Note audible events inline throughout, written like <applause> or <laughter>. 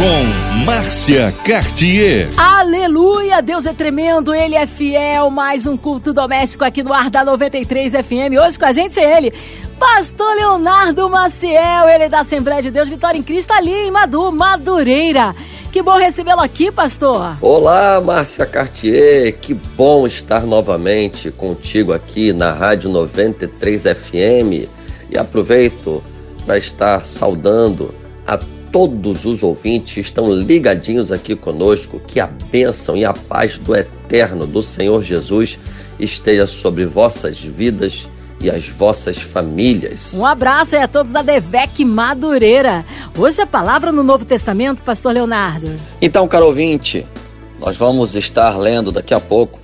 Com Márcia Cartier. Aleluia, Deus é tremendo, Ele é fiel. Mais um culto doméstico aqui no ar da 93 FM. Hoje com a gente é ele, Pastor Leonardo Maciel, ele é da Assembleia de Deus Vitória em Cristo, ali em Madu, Madureira. Que bom recebê-lo aqui, pastor. Olá, Márcia Cartier. Que bom estar novamente contigo aqui na Rádio 93 FM. E aproveito para estar saudando a todos os ouvintes que estão ligadinhos aqui conosco. Que a bênção e a paz do eterno do Senhor Jesus esteja sobre vossas vidas e as vossas famílias. Um abraço aí a todos da Devec Madureira. Hoje a palavra no Novo Testamento, Pastor Leonardo. Então, caro ouvinte, nós vamos estar lendo daqui a pouco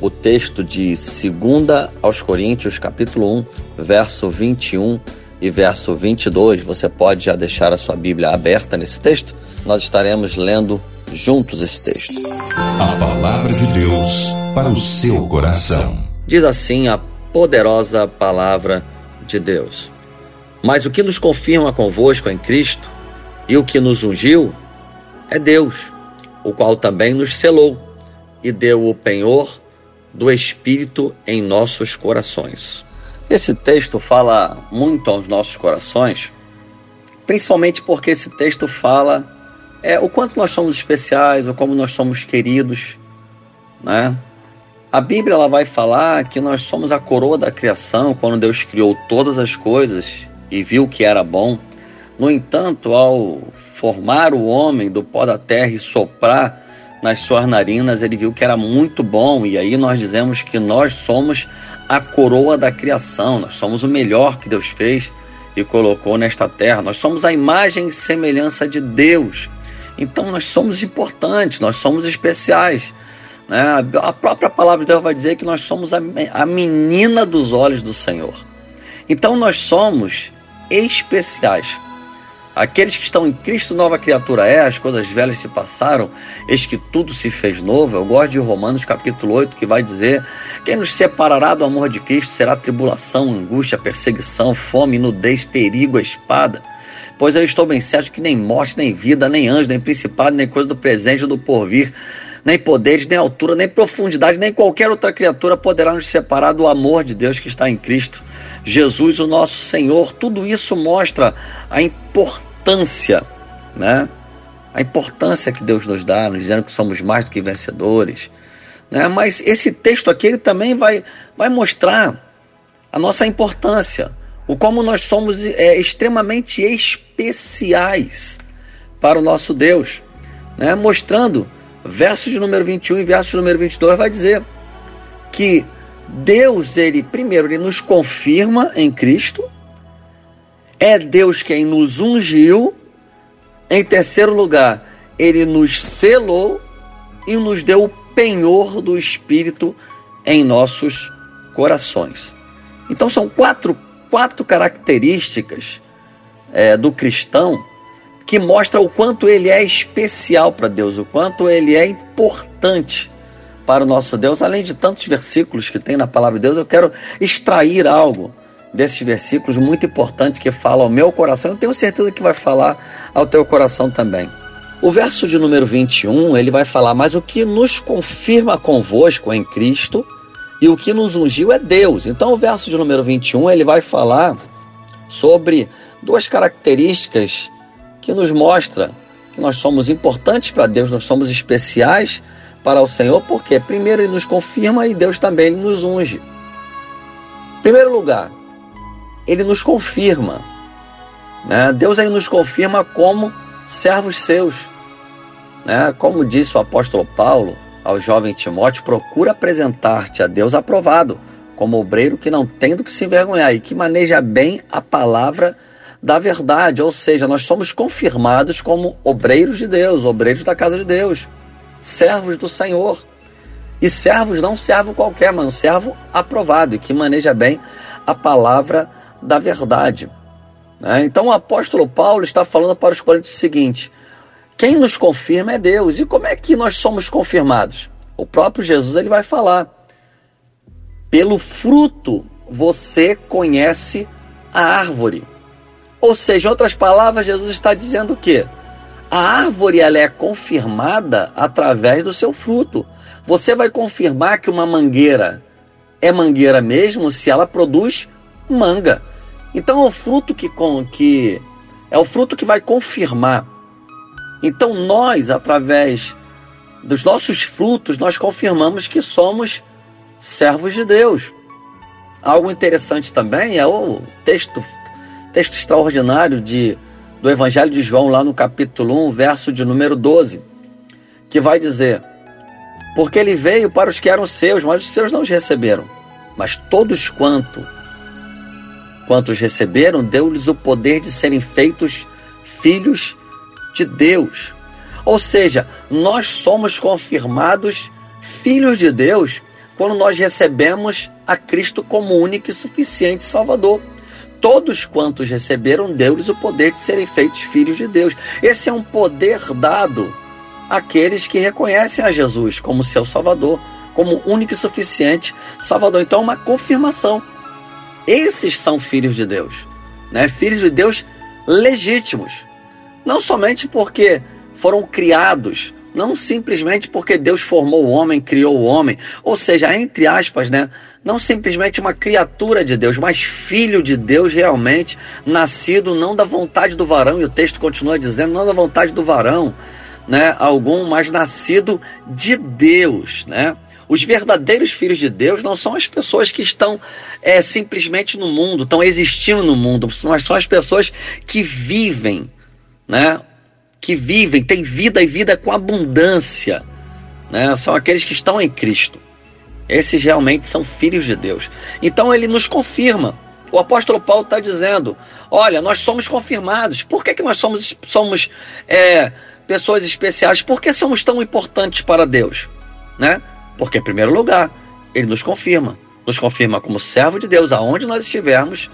o texto de 2 aos Coríntios, capítulo 1, verso 21 e verso 22. Você pode já deixar a sua Bíblia aberta nesse texto. Nós estaremos lendo juntos esse texto. A palavra de Deus para o seu coração. Diz assim a poderosa palavra de Deus. Mas o que nos confirma convosco em Cristo e o que nos ungiu é Deus, o qual também nos selou e deu o penhor do Espírito em nossos corações. Esse texto fala muito aos nossos corações, principalmente porque esse texto fala é, o quanto nós somos especiais, ou como nós somos queridos, né? A Bíblia ela vai falar que nós somos a coroa da criação quando Deus criou todas as coisas e viu que era bom. No entanto, ao formar o homem do pó da terra e soprar nas suas narinas, ele viu que era muito bom, e aí nós dizemos que nós somos a coroa da criação, nós somos o melhor que Deus fez e colocou nesta terra, nós somos a imagem e semelhança de Deus. Então nós somos importantes, nós somos especiais. Né? A própria palavra de Deus vai dizer que nós somos a, a menina dos olhos do Senhor. Então nós somos especiais. Aqueles que estão em Cristo, nova criatura é, as coisas velhas se passaram, eis que tudo se fez novo. Eu gosto de Romanos capítulo 8, que vai dizer: Quem nos separará do amor de Cristo será tribulação, angústia, perseguição, fome, nudez, perigo, espada. Pois eu estou bem certo que nem morte, nem vida, nem anjo, nem principado, nem coisa do presente ou do porvir nem poderes, nem altura, nem profundidade, nem qualquer outra criatura poderá nos separar do amor de Deus que está em Cristo. Jesus, o nosso Senhor, tudo isso mostra a importância, né? A importância que Deus nos dá, nos dizendo que somos mais do que vencedores. Né? Mas esse texto aqui ele também vai, vai mostrar a nossa importância, o como nós somos é, extremamente especiais para o nosso Deus, né? mostrando verso de número 21 e verso de número 22 vai dizer que Deus, ele primeiro, ele nos confirma em Cristo, é Deus quem nos ungiu, em terceiro lugar, ele nos selou e nos deu o penhor do Espírito em nossos corações. Então são quatro, quatro características é, do cristão que mostra o quanto ele é especial para Deus, o quanto ele é importante para o nosso Deus. Além de tantos versículos que tem na palavra de Deus, eu quero extrair algo desses versículos muito importantes que falam ao meu coração. Eu tenho certeza que vai falar ao teu coração também. O verso de número 21, ele vai falar: "Mas o que nos confirma convosco em Cristo e o que nos ungiu é Deus". Então o verso de número 21, ele vai falar sobre duas características que nos mostra que nós somos importantes para Deus, nós somos especiais para o Senhor, porque primeiro ele nos confirma e Deus também nos unge. Em primeiro lugar, ele nos confirma. Né? Deus ele nos confirma como servos seus. Né? Como disse o apóstolo Paulo ao jovem Timóteo, procura apresentar-te a Deus aprovado, como obreiro que não tem do que se envergonhar e que maneja bem a palavra de da verdade, ou seja, nós somos confirmados como obreiros de Deus, obreiros da casa de Deus, servos do Senhor. E servos não servo qualquer, mas um servo aprovado e que maneja bem a palavra da verdade. Né? Então o apóstolo Paulo está falando para os coríntios o seguinte: quem nos confirma é Deus. E como é que nós somos confirmados? O próprio Jesus ele vai falar: pelo fruto você conhece a árvore. Ou seja, em outras palavras, Jesus está dizendo o quê? A árvore ela é confirmada através do seu fruto. Você vai confirmar que uma mangueira é mangueira mesmo se ela produz manga. Então é o fruto que, que é o fruto que vai confirmar. Então nós, através dos nossos frutos, nós confirmamos que somos servos de Deus. Algo interessante também é o texto, texto extraordinário de, do Evangelho de João, lá no capítulo 1, verso de número 12, que vai dizer: Porque ele veio para os que eram seus, mas os seus não os receberam. Mas todos quanto quantos receberam, deu-lhes o poder de serem feitos filhos de Deus. Ou seja, nós somos confirmados filhos de Deus quando nós recebemos a Cristo como único e suficiente Salvador. Todos quantos receberam, deu-lhes o poder de serem feitos filhos de Deus. Esse é um poder dado àqueles que reconhecem a Jesus como seu Salvador, como único e suficiente Salvador. Então, é uma confirmação. Esses são filhos de Deus, né? Filhos de Deus legítimos. Não somente porque foram criados, não simplesmente porque Deus formou o homem, criou o homem, ou seja, entre aspas, né? Não simplesmente uma criatura de Deus, mas filho de Deus realmente, nascido não da vontade do varão, e o texto continua dizendo, não da vontade do varão, né? Algum, mas nascido de Deus, né? Os verdadeiros filhos de Deus não são as pessoas que estão é, simplesmente no mundo, estão existindo no mundo, mas são as pessoas que vivem, né? Que vivem, têm vida e vida com abundância, né? são aqueles que estão em Cristo. Esses realmente são filhos de Deus. Então ele nos confirma. O apóstolo Paulo está dizendo: olha, nós somos confirmados. Por que, que nós somos, somos é, pessoas especiais? Por que somos tão importantes para Deus? Né? Porque, em primeiro lugar, ele nos confirma. Nos confirma como servo de Deus, aonde nós estivermos,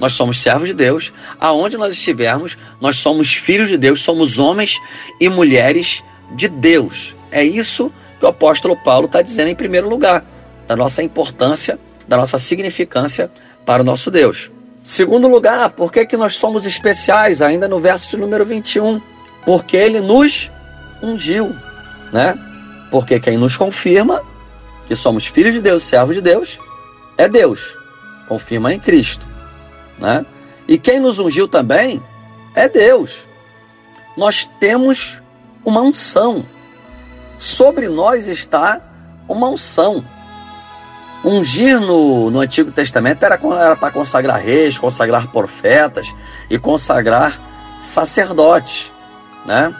nós somos servos de Deus. Aonde nós estivermos, nós somos filhos de Deus, somos homens e mulheres de Deus. É isso que o apóstolo Paulo está dizendo em primeiro lugar, da nossa importância, da nossa significância para o nosso Deus. Segundo lugar, por que, que nós somos especiais? Ainda no verso de número 21. Porque ele nos ungiu, né? Porque quem nos confirma que somos filhos de Deus, servos de Deus, é Deus. Confirma em Cristo. Né? E quem nos ungiu também é Deus. Nós temos uma unção. Sobre nós está uma unção. Ungir no, no Antigo Testamento era, era para consagrar reis, consagrar profetas e consagrar sacerdotes, né?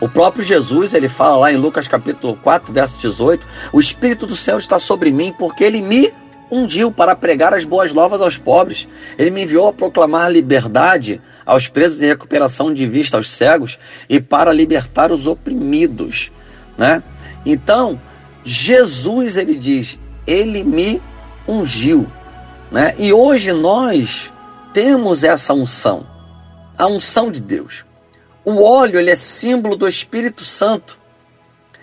O próprio Jesus, ele fala lá em Lucas capítulo 4, verso 18, o Espírito do Senhor está sobre mim porque ele me ungiu para pregar as boas novas aos pobres. Ele me enviou a proclamar liberdade aos presos e recuperação de vista aos cegos e para libertar os oprimidos, né? Então, Jesus ele diz: "Ele me ungiu", né? E hoje nós temos essa unção, a unção de Deus. O óleo ele é símbolo do Espírito Santo.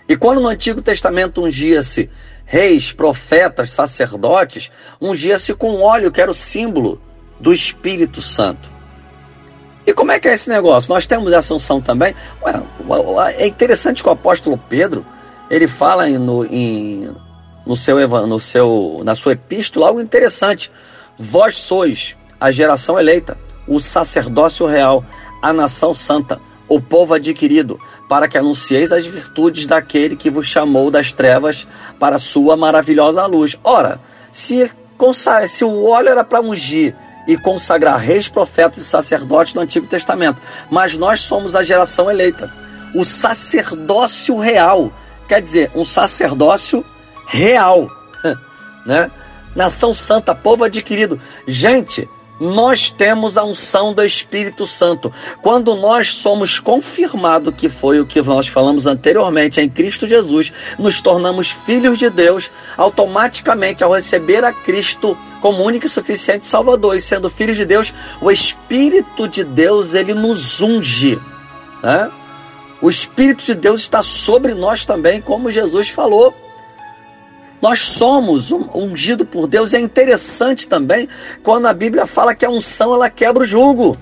E quando no Antigo Testamento ungia-se reis, profetas, sacerdotes, ungia-se com óleo, que era o símbolo do Espírito Santo. E como é que é esse negócio? Nós temos essa unção também. Ué, é interessante que o apóstolo Pedro ele fala no, em, no seu, no seu, na sua epístola algo interessante. Vós sois a geração eleita, o sacerdócio real, a nação santa, o povo adquirido, para que anuncieis as virtudes daquele que vos chamou das trevas para sua maravilhosa luz. Ora, se, se o óleo era para ungir e consagrar reis, profetas e sacerdotes no Antigo Testamento, mas nós somos a geração eleita, o sacerdócio real, quer dizer, um sacerdócio real, <laughs> né? Nação santa, povo adquirido. Gente, nós temos a unção do Espírito Santo. Quando nós somos confirmados que foi o que nós falamos anteriormente em Cristo Jesus, nos tornamos filhos de Deus, automaticamente ao receber a Cristo como único e suficiente Salvador e sendo filhos de Deus, o Espírito de Deus ele nos unge. Né? O Espírito de Deus está sobre nós também, como Jesus falou. Nós somos ungido por Deus. É interessante também quando a Bíblia fala que a unção ela quebra o jugo.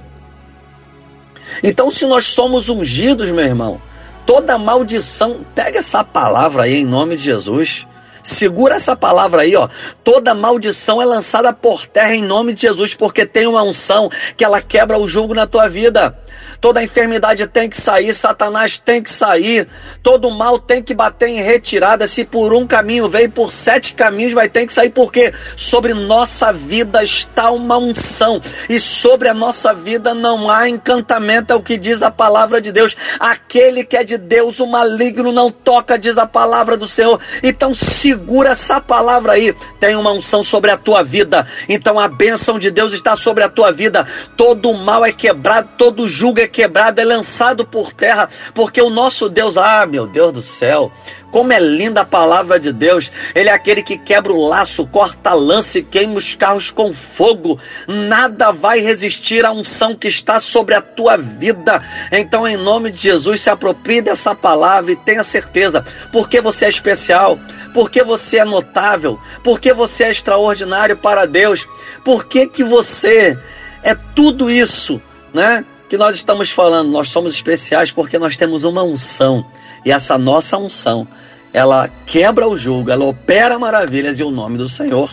Então, se nós somos ungidos, meu irmão, toda maldição, pega essa palavra aí em nome de Jesus. Segura essa palavra aí, ó. Toda maldição é lançada por terra em nome de Jesus, porque tem uma unção que ela quebra o jugo na tua vida. Toda enfermidade tem que sair, Satanás tem que sair, todo mal tem que bater em retirada. Se por um caminho veio, por sete caminhos vai ter que sair, porque sobre nossa vida está uma unção, e sobre a nossa vida não há encantamento, é o que diz a palavra de Deus. Aquele que é de Deus, o maligno não toca, diz a palavra do Senhor. Então segura essa palavra aí, tem uma unção sobre a tua vida, então a bênção de Deus está sobre a tua vida. Todo mal é quebrado, todo julgo é quebrado, é lançado por terra, porque o nosso Deus, ah, meu Deus do céu, como é linda a palavra de Deus. Ele é aquele que quebra o laço, corta a lança e queima os carros com fogo. Nada vai resistir à unção que está sobre a tua vida. Então, em nome de Jesus, se aproprie dessa palavra e tenha certeza, porque você é especial, porque você é notável, porque você é extraordinário para Deus, porque que você é tudo isso, né? que nós estamos falando, nós somos especiais porque nós temos uma unção. E essa nossa unção, ela quebra o jugo, ela opera maravilhas e o nome do Senhor,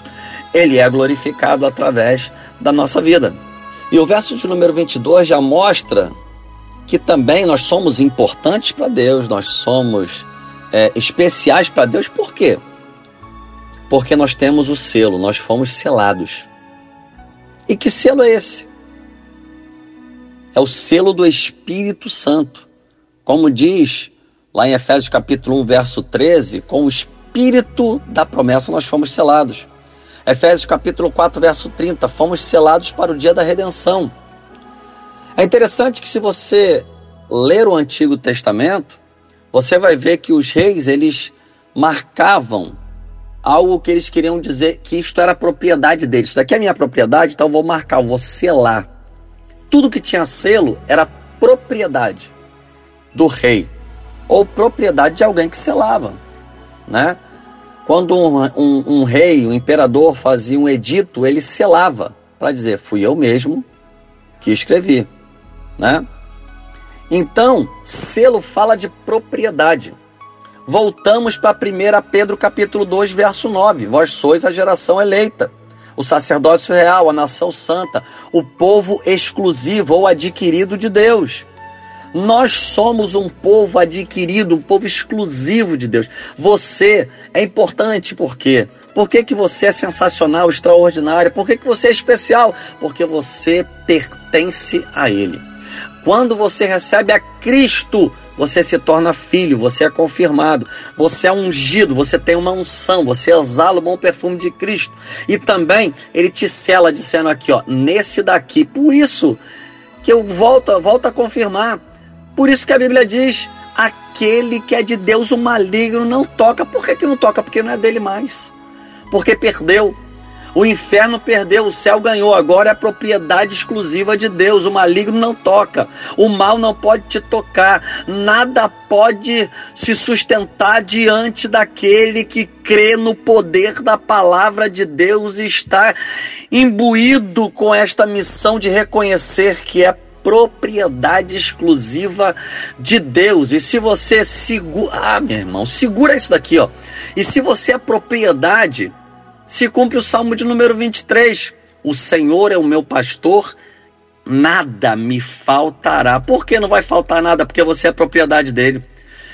ele é glorificado através da nossa vida. E o verso de número 22 já mostra que também nós somos importantes para Deus, nós somos é, especiais para Deus, por quê? Porque nós temos o selo, nós fomos selados. E que selo é esse? é o selo do Espírito Santo. Como diz lá em Efésios capítulo 1, verso 13, com o Espírito da promessa nós fomos selados. Efésios capítulo 4, verso 30, fomos selados para o dia da redenção. É interessante que se você ler o Antigo Testamento, você vai ver que os reis, eles marcavam algo que eles queriam dizer que isto era propriedade deles. Isso daqui é minha propriedade, então eu vou marcar, eu vou selar tudo que tinha selo era propriedade do rei ou propriedade de alguém que selava, né? Quando um, um, um rei, um imperador fazia um edito, ele selava para dizer fui eu mesmo que escrevi, né? Então, selo fala de propriedade. Voltamos para 1 Pedro capítulo 2, verso 9. Vós sois a geração eleita, o sacerdócio real, a nação santa, o povo exclusivo ou adquirido de Deus. Nós somos um povo adquirido, um povo exclusivo de Deus. Você é importante por quê? Por que, que você é sensacional, extraordinário? Por que, que você é especial? Porque você pertence a Ele. Quando você recebe a Cristo, você se torna filho, você é confirmado, você é ungido, você tem uma unção, você exala o bom perfume de Cristo. E também ele te sela dizendo aqui, ó, nesse daqui. Por isso que eu volto, volto a confirmar. Por isso que a Bíblia diz: aquele que é de Deus, o maligno não toca. Por que, que não toca? Porque não é dele mais. Porque perdeu. O inferno perdeu, o céu ganhou. Agora é propriedade exclusiva de Deus. O maligno não toca. O mal não pode te tocar. Nada pode se sustentar diante daquele que crê no poder da palavra de Deus e está imbuído com esta missão de reconhecer que é propriedade exclusiva de Deus. E se você segura, ah, meu irmão, segura isso daqui, ó. E se você é propriedade se cumpre o Salmo de número 23. O Senhor é o meu pastor, nada me faltará. Por que não vai faltar nada? Porque você é propriedade dele.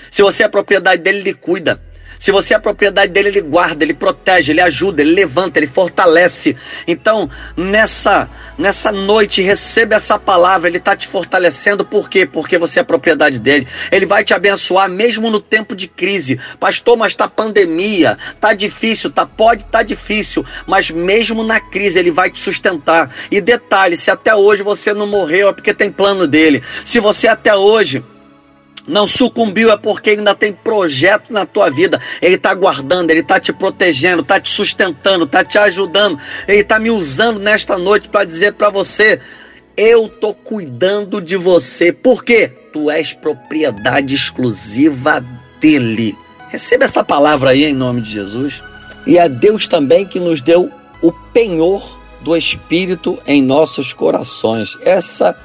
Se você é propriedade dele, ele cuida. Se você é propriedade dele, ele guarda, ele protege, ele ajuda, ele levanta, ele fortalece. Então, nessa nessa noite, receba essa palavra, ele está te fortalecendo, por quê? Porque você é propriedade dele. Ele vai te abençoar mesmo no tempo de crise. Pastor, mas está pandemia, tá difícil, tá pode tá difícil, mas mesmo na crise ele vai te sustentar. E detalhe, se até hoje você não morreu é porque tem plano dele. Se você até hoje não sucumbiu é porque ele ainda tem projeto na tua vida. Ele está guardando, ele está te protegendo, está te sustentando, está te ajudando. Ele está me usando nesta noite para dizer para você: eu tô cuidando de você. Por quê? tu és propriedade exclusiva dele. Receba essa palavra aí em nome de Jesus. E é Deus também que nos deu o penhor do Espírito em nossos corações. Essa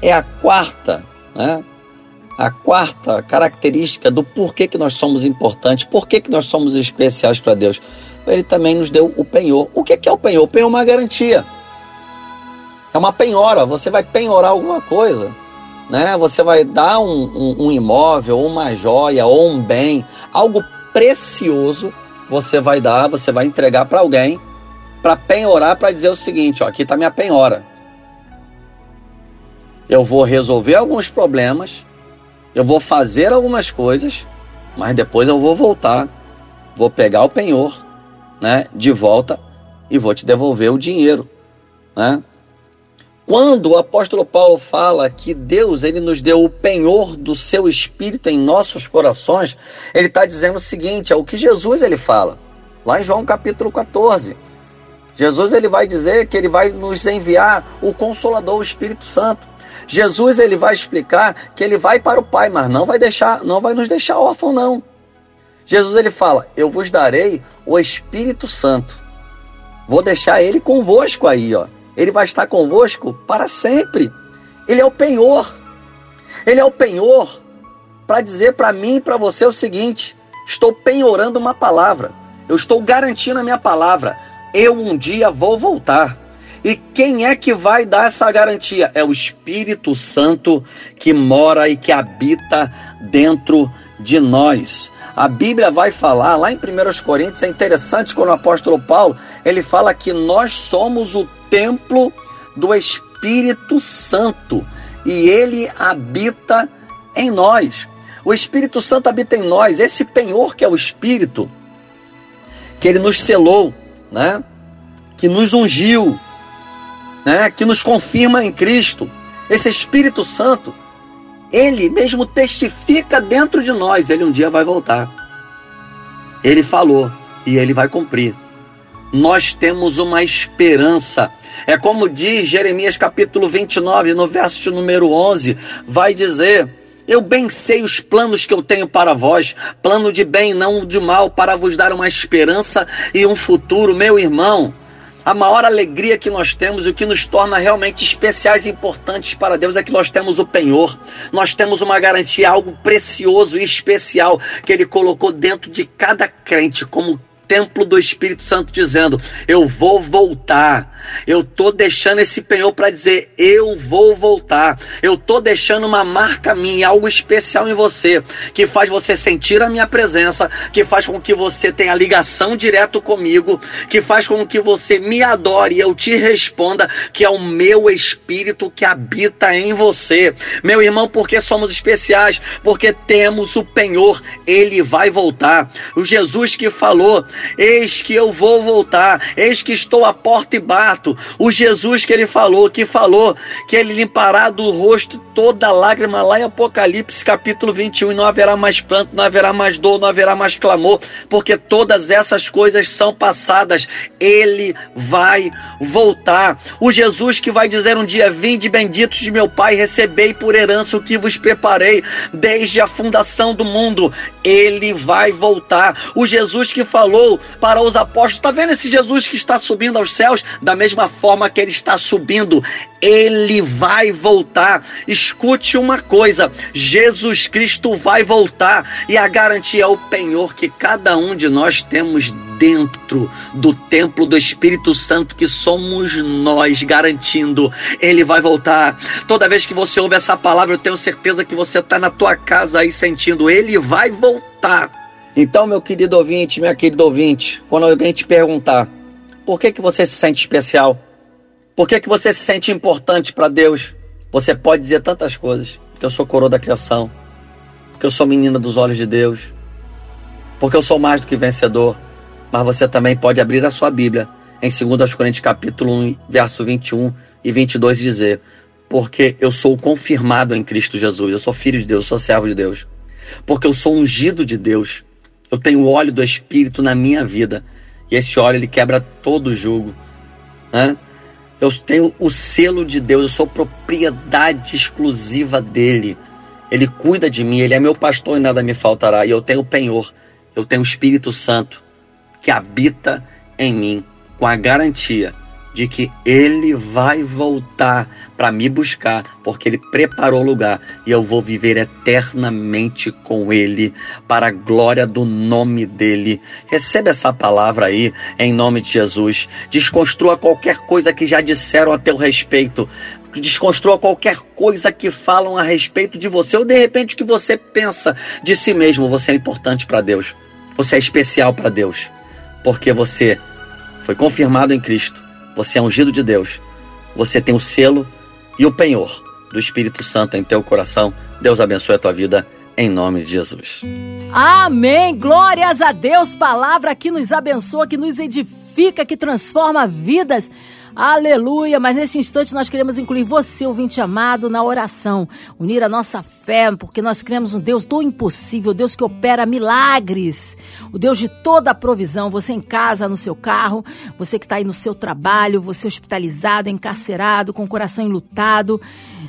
é a quarta, né? A quarta característica do porquê que nós somos importantes, porquê que nós somos especiais para Deus. Ele também nos deu o penhor. O que é o penhor? O penhor é uma garantia. É uma penhora. Você vai penhorar alguma coisa né? Você vai dar um, um, um imóvel, uma joia ou um bem, algo precioso, você vai dar, você vai entregar para alguém para penhorar, para dizer o seguinte: ó, aqui está minha penhora. Eu vou resolver alguns problemas, eu vou fazer algumas coisas, mas depois eu vou voltar, vou pegar o penhor, né, de volta e vou te devolver o dinheiro, né? Quando o apóstolo Paulo fala que Deus ele nos deu o penhor do seu espírito em nossos corações, ele está dizendo o seguinte: é o que Jesus ele fala, lá em João capítulo 14. Jesus ele vai dizer que ele vai nos enviar o Consolador, o Espírito Santo. Jesus ele vai explicar que ele vai para o Pai, mas não vai deixar, não vai nos deixar órfão não. Jesus ele fala: "Eu vos darei o Espírito Santo. Vou deixar ele convosco aí, ó. Ele vai estar convosco para sempre. Ele é o penhor. Ele é o penhor para dizer para mim e para você o seguinte: estou penhorando uma palavra. Eu estou garantindo a minha palavra. Eu um dia vou voltar. E quem é que vai dar essa garantia? É o Espírito Santo que mora e que habita dentro de nós. A Bíblia vai falar lá em 1 Coríntios, é interessante quando o apóstolo Paulo, ele fala que nós somos o templo do Espírito Santo e ele habita em nós. O Espírito Santo habita em nós, esse penhor que é o Espírito, que ele nos selou, né? que nos ungiu, né? que nos confirma em Cristo. Esse Espírito Santo, ele mesmo testifica dentro de nós, ele um dia vai voltar. Ele falou e ele vai cumprir. Nós temos uma esperança é como diz Jeremias capítulo 29, no verso de número 11, vai dizer: eu bem sei os planos que eu tenho para vós, plano de bem, não de mal, para vos dar uma esperança e um futuro, meu irmão. A maior alegria que nós temos e o que nos torna realmente especiais e importantes para Deus é que nós temos o penhor, nós temos uma garantia, algo precioso e especial que Ele colocou dentro de cada crente como templo do Espírito Santo dizendo: Eu vou voltar. Eu tô deixando esse penhor para dizer: Eu vou voltar. Eu tô deixando uma marca minha, algo especial em você, que faz você sentir a minha presença, que faz com que você tenha ligação direto comigo, que faz com que você me adore e eu te responda que é o meu espírito que habita em você. Meu irmão, porque somos especiais? Porque temos o penhor, ele vai voltar. O Jesus que falou Eis que eu vou voltar, eis que estou à porta e bato. O Jesus que ele falou, que falou que ele limpará do rosto toda lágrima lá em Apocalipse capítulo 21, e não haverá mais pranto, não haverá mais dor, não haverá mais clamor, porque todas essas coisas são passadas. Ele vai voltar. O Jesus que vai dizer um dia: Vinde benditos de meu Pai, recebei por herança o que vos preparei desde a fundação do mundo. Ele vai voltar. O Jesus que falou para os apóstolos: está vendo esse Jesus que está subindo aos céus? Da mesma forma que ele está subindo, ele vai voltar. Escute uma coisa: Jesus Cristo vai voltar e a garantia é o penhor que cada um de nós temos dentro do templo do Espírito Santo que somos nós, garantindo ele vai voltar. Toda vez que você ouve essa palavra, eu tenho certeza que você está na tua casa aí sentindo ele vai voltar. Então, meu querido ouvinte, minha querida ouvinte, quando alguém te perguntar por que, que você se sente especial, por que, que você se sente importante para Deus, você pode dizer tantas coisas. Porque eu sou coroa da criação, porque eu sou menina dos olhos de Deus, porque eu sou mais do que vencedor. Mas você também pode abrir a sua Bíblia em 2 Coríntios capítulo 1, verso 21 e 22 e dizer: Porque eu sou confirmado em Cristo Jesus, eu sou filho de Deus, eu sou servo de Deus. Porque eu sou ungido de Deus, eu tenho o óleo do Espírito na minha vida. E esse óleo ele quebra todo o jugo. Né? Eu tenho o selo de Deus, eu sou propriedade exclusiva dele. Ele cuida de mim, Ele é meu pastor e nada me faltará. E eu tenho o penhor, eu tenho o Espírito Santo que habita em mim, com a garantia de que ele vai voltar para me buscar, porque ele preparou o lugar e eu vou viver eternamente com ele, para a glória do nome dele. Receba essa palavra aí, em nome de Jesus. Desconstrua qualquer coisa que já disseram a teu respeito. Desconstrua qualquer coisa que falam a respeito de você, ou de repente o que você pensa de si mesmo. Você é importante para Deus. Você é especial para Deus, porque você foi confirmado em Cristo você é ungido de Deus. Você tem o selo e o penhor do Espírito Santo em teu coração. Deus abençoe a tua vida em nome de Jesus. Amém. Glórias a Deus. Palavra que nos abençoa, que nos edifica, que transforma vidas. Aleluia! Mas nesse instante nós queremos incluir você, ouvinte amado, na oração. Unir a nossa fé, porque nós cremos um Deus do impossível, Deus que opera milagres, o Deus de toda a provisão. Você em casa, no seu carro, você que está aí no seu trabalho, você hospitalizado, encarcerado, com o coração enlutado.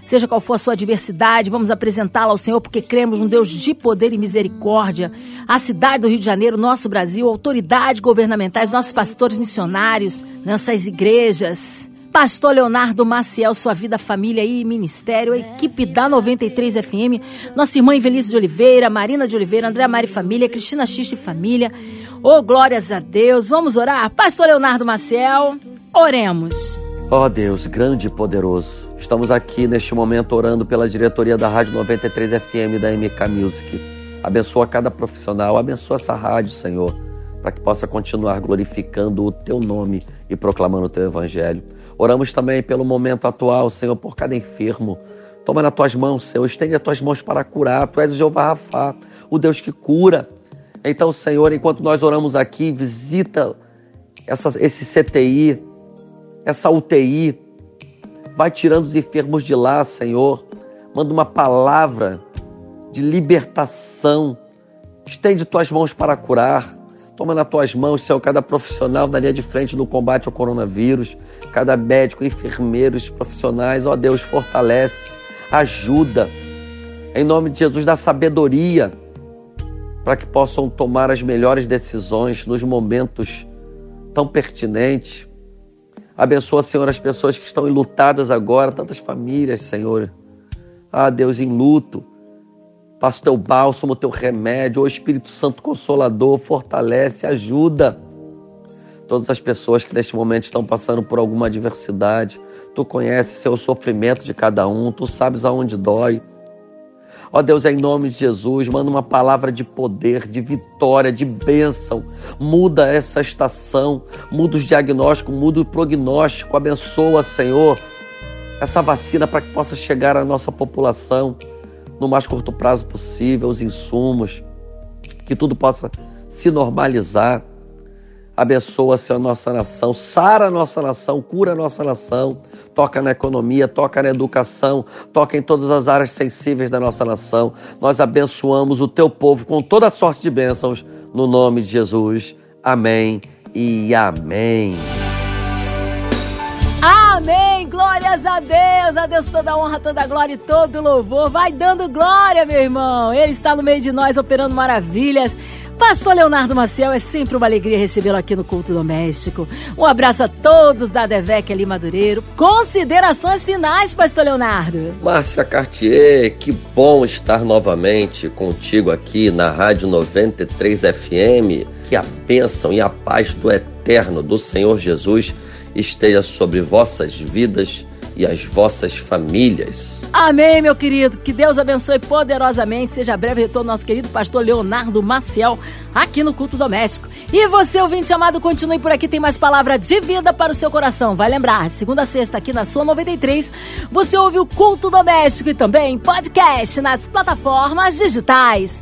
Seja qual for a sua adversidade, vamos apresentá-la ao Senhor, porque cremos um Deus de poder e misericórdia. A cidade do Rio de Janeiro, nosso Brasil, autoridades governamentais, nossos pastores missionários, nossas igrejas. Pastor Leonardo Maciel, sua vida, família e ministério, a equipe da 93 FM, nossa irmã Invelise de Oliveira, Marina de Oliveira, André Mari Família, Cristina Xiste Família. Oh, glórias a Deus. Vamos orar? Pastor Leonardo Maciel, oremos. Ó oh Deus, grande e poderoso. Estamos aqui neste momento orando pela diretoria da Rádio 93 FM da MK Music. Abençoa cada profissional, abençoa essa rádio, Senhor, para que possa continuar glorificando o teu nome e proclamando o teu evangelho. Oramos também pelo momento atual, Senhor, por cada enfermo. Toma nas tuas mãos, Senhor, estende as tuas mãos para curar. Tu és o Jeová Rafá, o Deus que cura. Então, Senhor, enquanto nós oramos aqui, visita essa, esse CTI, essa UTI, Vai tirando os enfermos de lá, Senhor. Manda uma palavra de libertação. Estende tuas mãos para curar. Toma nas tuas mãos, Senhor, cada profissional da linha de frente no combate ao coronavírus, cada médico, enfermeiros, profissionais. Ó Deus, fortalece, ajuda. Em nome de Jesus, dá sabedoria para que possam tomar as melhores decisões nos momentos tão pertinentes. Abençoa, Senhor, as pessoas que estão enlutadas agora, tantas famílias, Senhor. Ah, Deus, em luto. Passa o teu bálsamo, o teu remédio, o Espírito Santo Consolador, fortalece, ajuda. Todas as pessoas que neste momento estão passando por alguma adversidade, tu conheces o sofrimento de cada um, tu sabes aonde dói. Ó Deus, em nome de Jesus, manda uma palavra de poder, de vitória, de bênção. Muda essa estação, muda os diagnósticos, muda o prognóstico. Abençoa, Senhor, essa vacina para que possa chegar à nossa população no mais curto prazo possível, os insumos, que tudo possa se normalizar. Abençoa, Senhor, a nossa nação, sara a nossa nação, cura a nossa nação toca na economia, toca na educação, toca em todas as áreas sensíveis da nossa nação. Nós abençoamos o teu povo com toda sorte de bênçãos, no nome de Jesus. Amém e amém. Amém! Glórias a Deus! A Deus toda honra, toda glória e todo louvor. Vai dando glória, meu irmão. Ele está no meio de nós operando maravilhas. Pastor Leonardo Maciel, é sempre uma alegria recebê-lo aqui no Culto Doméstico. Um abraço a todos da Devec ali Madureiro. Considerações finais, Pastor Leonardo. Márcia Cartier, que bom estar novamente contigo aqui na Rádio 93 FM. Que a bênção e a paz do eterno do Senhor Jesus esteja sobre vossas vidas e as vossas famílias. Amém, meu querido. Que Deus abençoe poderosamente. Seja breve retorno nosso querido pastor Leonardo Maciel aqui no Culto Doméstico. E você, ouvinte amado, continue por aqui. Tem mais palavra de vida para o seu coração. Vai lembrar, segunda a sexta aqui na sua 93, você ouve o Culto Doméstico e também podcast nas plataformas digitais.